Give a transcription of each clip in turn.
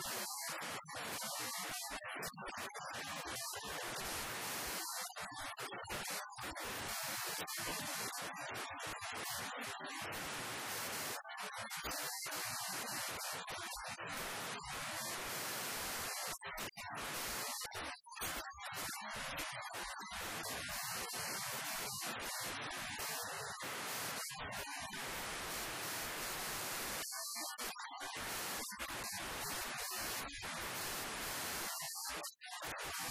you you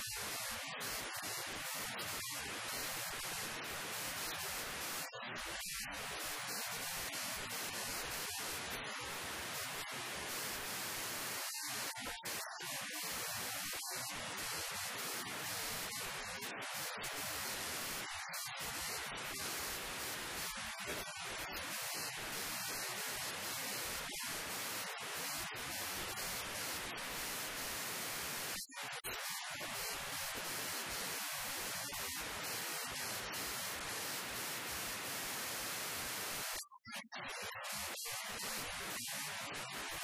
Thank you.